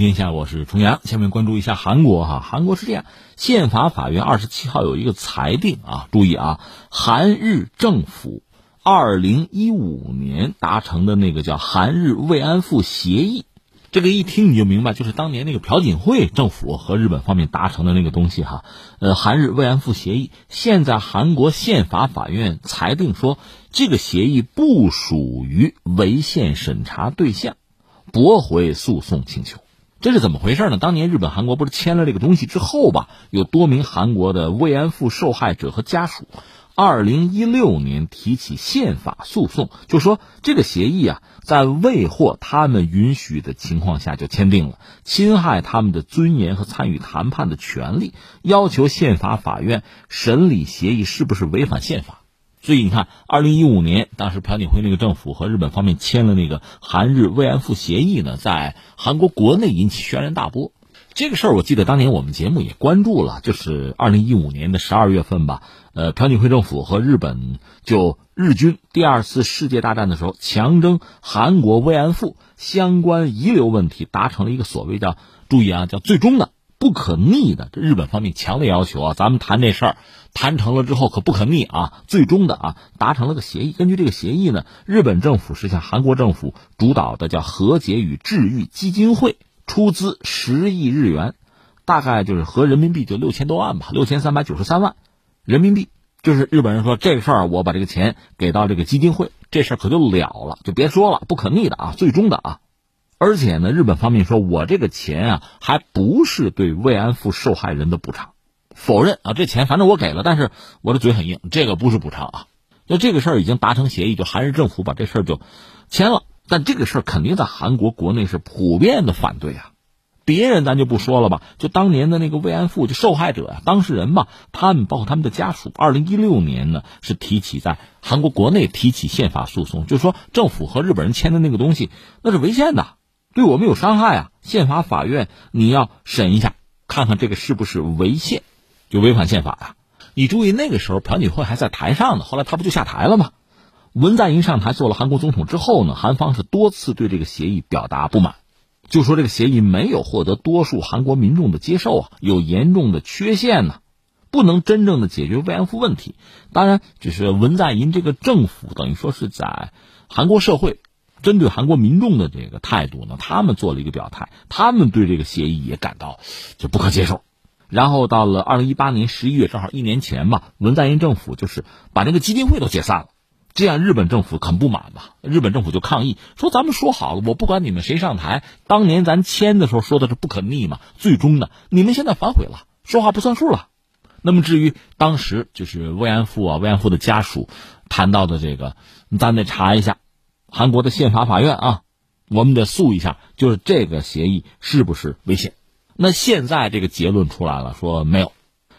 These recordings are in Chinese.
今天下，我是重阳。下面关注一下韩国哈，韩国是这样，宪法法院二十七号有一个裁定啊，注意啊，韩日政府二零一五年达成的那个叫韩日慰安妇协议，这个一听你就明白，就是当年那个朴槿惠政府和日本方面达成的那个东西哈。呃，韩日慰安妇协议，现在韩国宪法法院裁定说，这个协议不属于违宪审查对象，驳回诉讼请求。这是怎么回事呢？当年日本、韩国不是签了这个东西之后吧，有多名韩国的慰安妇受害者和家属，二零一六年提起宪法诉讼，就说这个协议啊，在未获他们允许的情况下就签订了，侵害他们的尊严和参与谈判的权利，要求宪法法院审理协议是不是违反宪法。所以你看，二零一五年，当时朴槿惠那个政府和日本方面签了那个韩日慰安妇协议呢，在韩国国内引起轩然大波。这个事儿我记得当年我们节目也关注了，就是二零一五年的十二月份吧。呃，朴槿惠政府和日本就日军第二次世界大战的时候强征韩国慰安妇相关遗留问题达成了一个所谓叫注意啊，叫最终的。不可逆的，这日本方面强烈要求啊，咱们谈这事儿，谈成了之后可不可逆啊？最终的啊，达成了个协议。根据这个协议呢，日本政府是向韩国政府主导的叫和解与治愈基金会出资十亿日元，大概就是合人民币就六千多万吧，六千三百九十三万人民币。就是日本人说这个事儿，我把这个钱给到这个基金会，这事儿可就了了，就别说了，不可逆的啊，最终的啊。而且呢，日本方面说，我这个钱啊，还不是对慰安妇受害人的补偿，否认啊，这钱反正我给了，但是我的嘴很硬，这个不是补偿啊。那这个事儿已经达成协议，就韩日政府把这事儿就签了，但这个事儿肯定在韩国国内是普遍的反对啊。别人咱就不说了吧，就当年的那个慰安妇就受害者呀，当事人吧，他们包括他们的家属，二零一六年呢是提起在韩国国内提起宪法诉讼，就说政府和日本人签的那个东西那是违宪的。对我们有伤害啊！宪法法院你要审一下，看看这个是不是违宪，就违反宪法呀？你注意那个时候朴槿惠还在台上呢，后来他不就下台了吗？文在寅上台做了韩国总统之后呢，韩方是多次对这个协议表达不满，就说这个协议没有获得多数韩国民众的接受啊，有严重的缺陷呢，不能真正的解决慰安妇问题。当然，就是文在寅这个政府等于说是在韩国社会。针对韩国民众的这个态度呢，他们做了一个表态，他们对这个协议也感到就不可接受。然后到了二零一八年十一月，正好一年前吧，文在寅政府就是把那个基金会都解散了，这样日本政府很不满吧？日本政府就抗议说：“咱们说好了，我不管你们谁上台，当年咱签的时候说的是不可逆嘛，最终呢你们现在反悔了，说话不算数了。”那么至于当时就是慰安妇啊，慰安妇的家属谈到的这个，咱得查一下。韩国的宪法法院啊，我们得诉一下，就是这个协议是不是违宪？那现在这个结论出来了，说没有，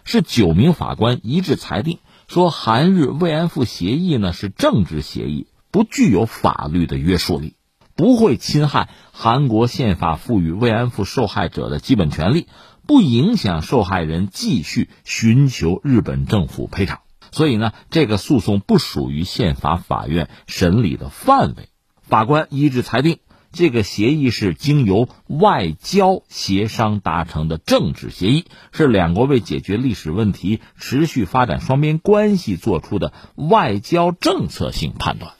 是九名法官一致裁定，说韩日慰安妇协议呢是政治协议，不具有法律的约束力，不会侵害韩国宪法赋予慰安妇受害者的基本权利，不影响受害人继续寻求日本政府赔偿。所以呢，这个诉讼不属于宪法法院审理的范围。法官一致裁定，这个协议是经由外交协商达成的政治协议，是两国为解决历史问题、持续发展双边关系做出的外交政策性判断。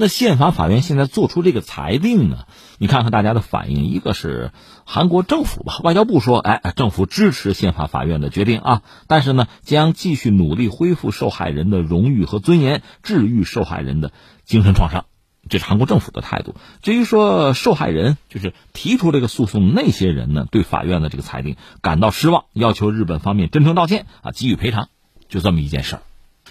那宪法法院现在做出这个裁定呢？你看看大家的反应，一个是韩国政府吧，外交部说，哎，政府支持宪法法院的决定啊，但是呢，将继续努力恢复受害人的荣誉和尊严，治愈受害人的精神创伤，这是韩国政府的态度。至于说受害人，就是提出这个诉讼那些人呢，对法院的这个裁定感到失望，要求日本方面真诚道歉啊，给予赔偿，就这么一件事儿。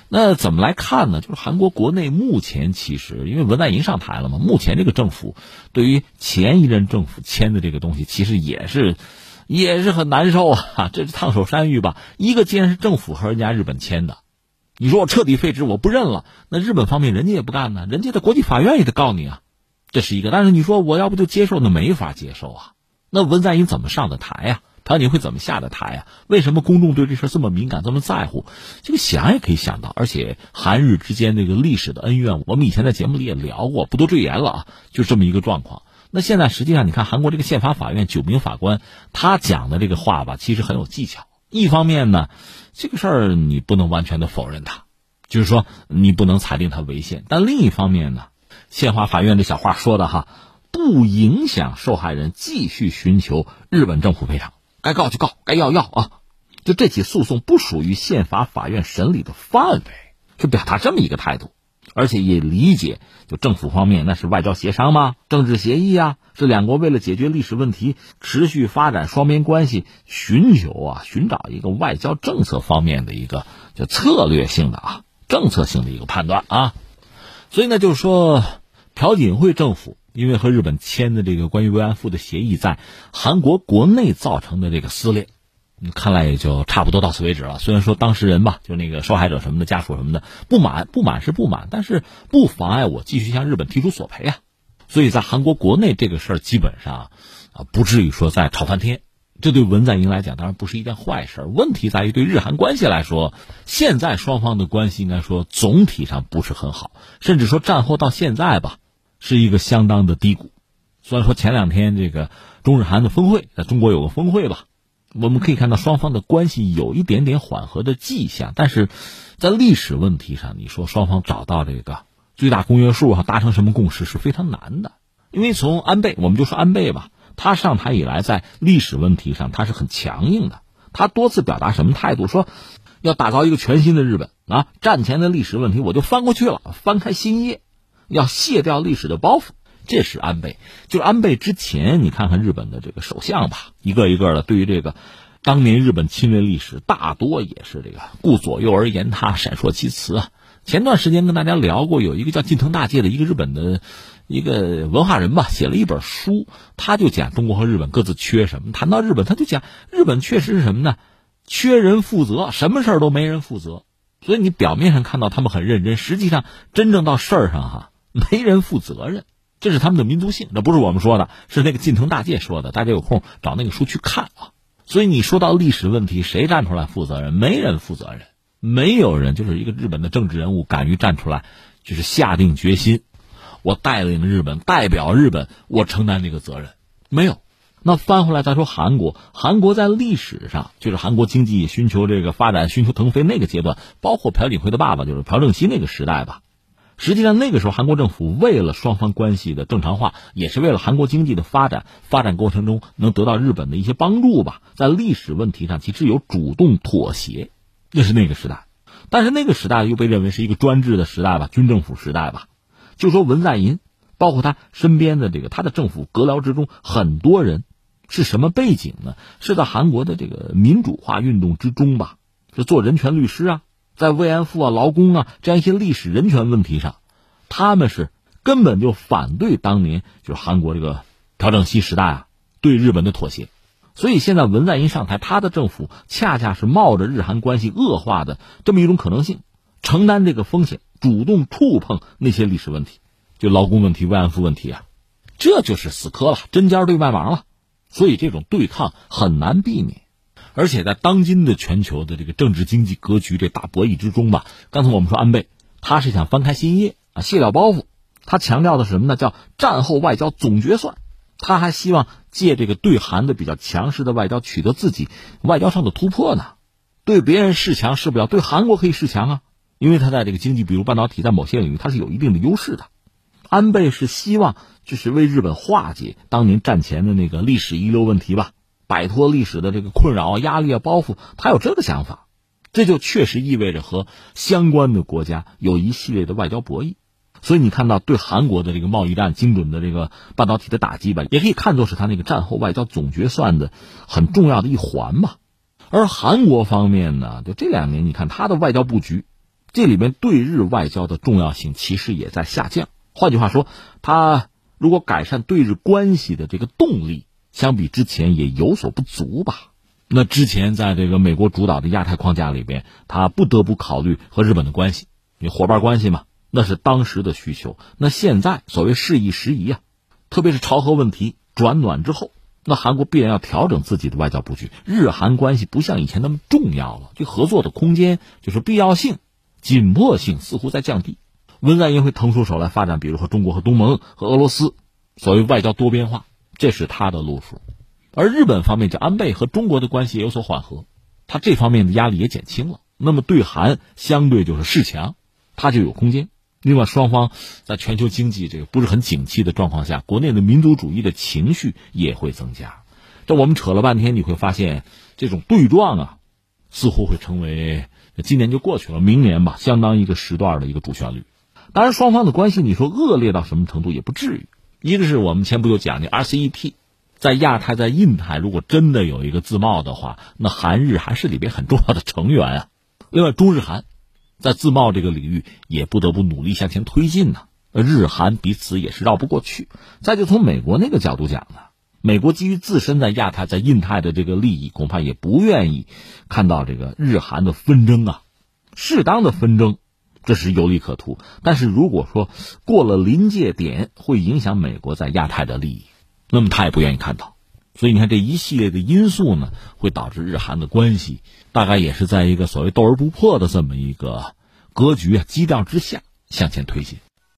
那怎么来看呢？就是韩国国内目前其实，因为文在寅上台了嘛，目前这个政府对于前一任政府签的这个东西，其实也是也是很难受啊。这是烫手山芋吧？一个既然是政府和人家日本签的，你说我彻底废止，我不认了，那日本方面人家也不干呢，人家的国际法院也得告你啊，这是一个。但是你说我要不就接受，那没法接受啊。那文在寅怎么上的台呀？他你会怎么下的台呀？为什么公众对这事这么敏感、这么在乎？这个想也可以想到。而且韩日之间那个历史的恩怨，我们以前在节目里也聊过，不多赘言了啊。就这么一个状况，那现在实际上，你看韩国这个宪法法院九名法官，他讲的这个话吧，其实很有技巧。一方面呢，这个事儿你不能完全的否认他，就是说你不能裁定他违宪。但另一方面呢，宪法法院这小话说的哈，不影响受害人继续寻求日本政府赔偿，该告就告，该要要啊。就这起诉讼不属于宪法法院审理的范围，就表达这么一个态度。而且也理解，就政府方面那是外交协商吗？政治协议啊，是两国为了解决历史问题、持续发展双边关系，寻求啊，寻找一个外交政策方面的一个就策略性的啊，政策性的一个判断啊。所以呢，就是说，朴槿惠政府因为和日本签的这个关于慰安妇的协议，在韩国国内造成的这个撕裂。看来也就差不多到此为止了。虽然说当事人吧，就那个受害者什么的家属什么的不满，不满是不满，但是不妨碍我继续向日本提出索赔啊。所以在韩国国内这个事儿基本上啊不至于说再吵翻天。这对文在寅来讲当然不是一件坏事。问题在于对日韩关系来说，现在双方的关系应该说总体上不是很好，甚至说战后到现在吧是一个相当的低谷。虽然说前两天这个中日韩的峰会在中国有个峰会吧。我们可以看到双方的关系有一点点缓和的迹象，但是在历史问题上，你说双方找到这个最大公约数哈，达成什么共识是非常难的。因为从安倍，我们就说安倍吧，他上台以来在历史问题上他是很强硬的，他多次表达什么态度？说要打造一个全新的日本啊，战前的历史问题我就翻过去了，翻开新页，要卸掉历史的包袱。这是安倍，就是安倍之前，你看看日本的这个首相吧，一个一个的，对于这个当年日本侵略历史，大多也是这个顾左右而言他，闪烁其词啊。前段时间跟大家聊过，有一个叫近藤大介的一个日本的一个文化人吧，写了一本书，他就讲中国和日本各自缺什么。谈到日本，他就讲日本确实是什么呢？缺人负责，什么事儿都没人负责。所以你表面上看到他们很认真，实际上真正到事儿上哈，没人负责任。这是他们的民族性，这不是我们说的，是那个近藤大介说的。大家有空找那个书去看啊。所以你说到历史问题，谁站出来负责任？没人负责任，没有人，就是一个日本的政治人物敢于站出来，就是下定决心，我带领日本，代表日本，我承担这个责任。没有。那翻回来再说韩国，韩国在历史上就是韩国经济寻求这个发展、寻求腾飞那个阶段，包括朴槿惠的爸爸就是朴正熙那个时代吧。实际上，那个时候韩国政府为了双方关系的正常化，也是为了韩国经济的发展，发展过程中能得到日本的一些帮助吧。在历史问题上，其实有主动妥协，那是那个时代。但是那个时代又被认为是一个专制的时代吧，军政府时代吧。就说文在寅，包括他身边的这个他的政府阁僚之中，很多人是什么背景呢？是在韩国的这个民主化运动之中吧，是做人权律师啊。在慰安妇啊、劳工啊这样一些历史人权问题上，他们是根本就反对当年就是韩国这个朴正熙时代啊对日本的妥协，所以现在文在寅上台，他的政府恰恰是冒着日韩关系恶化的这么一种可能性，承担这个风险，主动触碰那些历史问题，就劳工问题、慰安妇问题啊，这就是死磕了，针尖对麦芒了，所以这种对抗很难避免。而且在当今的全球的这个政治经济格局这大博弈之中吧，刚才我们说安倍，他是想翻开新页啊，卸掉包袱。他强调的是什么呢？叫战后外交总决算。他还希望借这个对韩的比较强势的外交，取得自己外交上的突破呢。对别人示强是不了，对韩国可以示强啊，因为他在这个经济，比如半导体，在某些领域他是有一定的优势的。安倍是希望就是为日本化解当年战前的那个历史遗留问题吧。摆脱历史的这个困扰、压力啊、包袱，他有这个想法，这就确实意味着和相关的国家有一系列的外交博弈。所以你看到对韩国的这个贸易战、精准的这个半导体的打击吧，也可以看作是他那个战后外交总决算的很重要的一环吧。而韩国方面呢，就这两年你看他的外交布局，这里面对日外交的重要性其实也在下降。换句话说，他如果改善对日关系的这个动力。相比之前也有所不足吧。那之前在这个美国主导的亚太框架里边，他不得不考虑和日本的关系，你伙伴关系嘛，那是当时的需求。那现在所谓适宜时宜啊，特别是朝核问题转暖之后，那韩国必然要调整自己的外交布局。日韩关系不像以前那么重要了，就合作的空间就是必要性、紧迫性似乎在降低。文在寅会腾出手来发展，比如说中国和东盟和俄罗斯。所谓外交多边化，这是他的路数。而日本方面，这安倍和中国的关系也有所缓和，他这方面的压力也减轻了。那么对韩相对就是示强，他就有空间。另外，双方在全球经济这个不是很景气的状况下，国内的民族主义的情绪也会增加。这我们扯了半天，你会发现这种对撞啊，似乎会成为今年就过去了，明年吧，相当一个时段的一个主旋律。当然，双方的关系你说恶劣到什么程度也不至于。一个是我们前不久讲的 RCEP，在亚太、在印太，如果真的有一个自贸的话，那韩日还是里边很重要的成员啊。另外，中日韩在自贸这个领域也不得不努力向前推进呢。日韩彼此也是绕不过去。再就从美国那个角度讲呢，美国基于自身在亚太、在印太的这个利益，恐怕也不愿意看到这个日韩的纷争啊。适当的纷争，这是有利可图。但是如果说过了临界点，会影响美国在亚太的利益，那么他也不愿意看到。所以你看，这一系列的因素呢，会导致日韩的关系大概也是在一个所谓斗而不破的这么一个格局啊基调之下向前推进。